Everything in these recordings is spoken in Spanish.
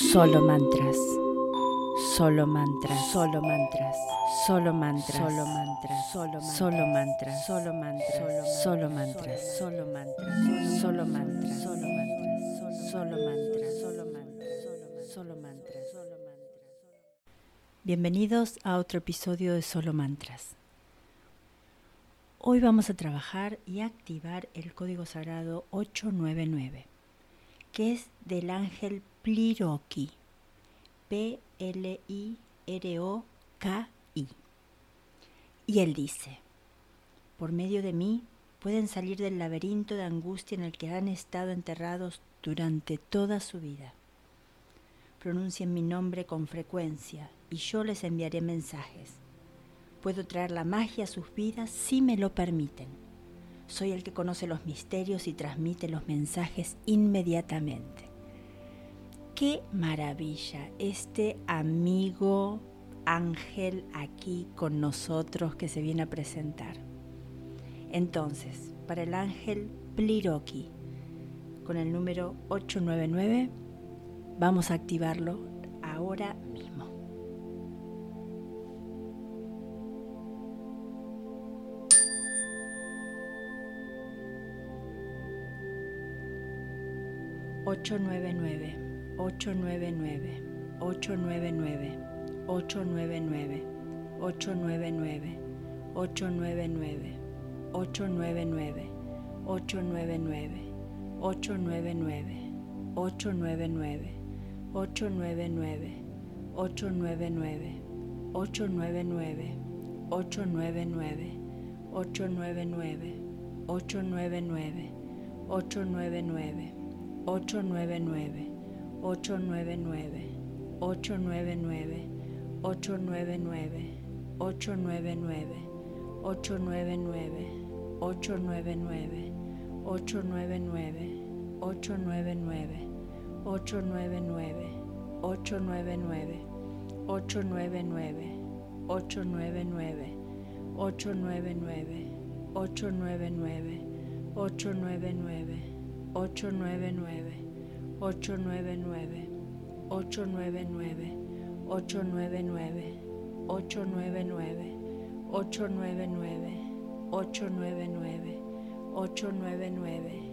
Solo mantras. Solo mantras. Solo mantras. Solo mantras. Solo mantras. Solo solo mantras. Solo mantras. Solo mantras. Solo mantras. Solo mantras. Solo mantras. Solo mantras. Solo mantras. Solo mantras. Solo mantras. Bienvenidos a otro episodio de Solo Mantras. Hoy vamos a trabajar y activar el código sagrado 899, que es del ángel Pliroki. P-L-I-R-O-K-I. Y él dice, por medio de mí pueden salir del laberinto de angustia en el que han estado enterrados durante toda su vida. Pronuncien mi nombre con frecuencia y yo les enviaré mensajes. Puedo traer la magia a sus vidas si me lo permiten. Soy el que conoce los misterios y transmite los mensajes inmediatamente qué maravilla este amigo ángel aquí con nosotros que se viene a presentar. Entonces, para el ángel Pliroki, con el número 899, vamos a activarlo ahora mismo. Ocho nueve nueve 899, 899, 899, 899, 899, 899, 899, 899, 899, 899, 899, 899, 899, 899, 899, 899, 899, 899, 899, 899, 899, 899, 899, 899, 899, 899, 899, 899, 899, 899, 899, 899, 899, 899, 899, 899, 899, 899, 899, 899,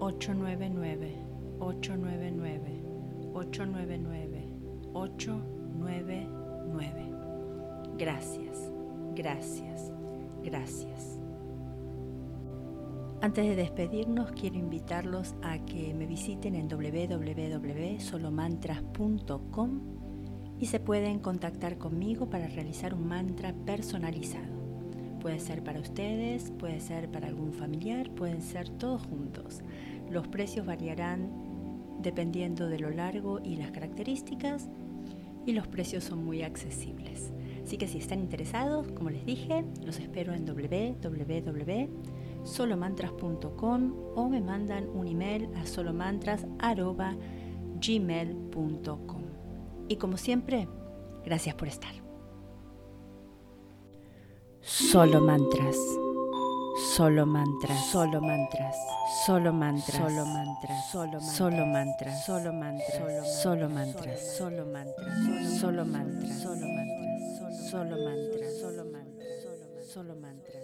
899, 899, 899, 899. Gracias, gracias, gracias. Antes de despedirnos, quiero invitarlos a que me visiten en www.solomantras.com y se pueden contactar conmigo para realizar un mantra personalizado. Puede ser para ustedes, puede ser para algún familiar, pueden ser todos juntos. Los precios variarán dependiendo de lo largo y las características y los precios son muy accesibles. Así que si están interesados, como les dije, los espero en www solomantras.com o me mandan un email a solomantras.gmail.com. Y como siempre, gracias por estar. Solo mantras. Solo mantras, solo mantras, solo mantras, solo mantras, solo mantras, solo mantras, solo mantras, solo mantras, solo mantras, solo mantras, solo mantras, solo mantras, solo mantras, solo mantras.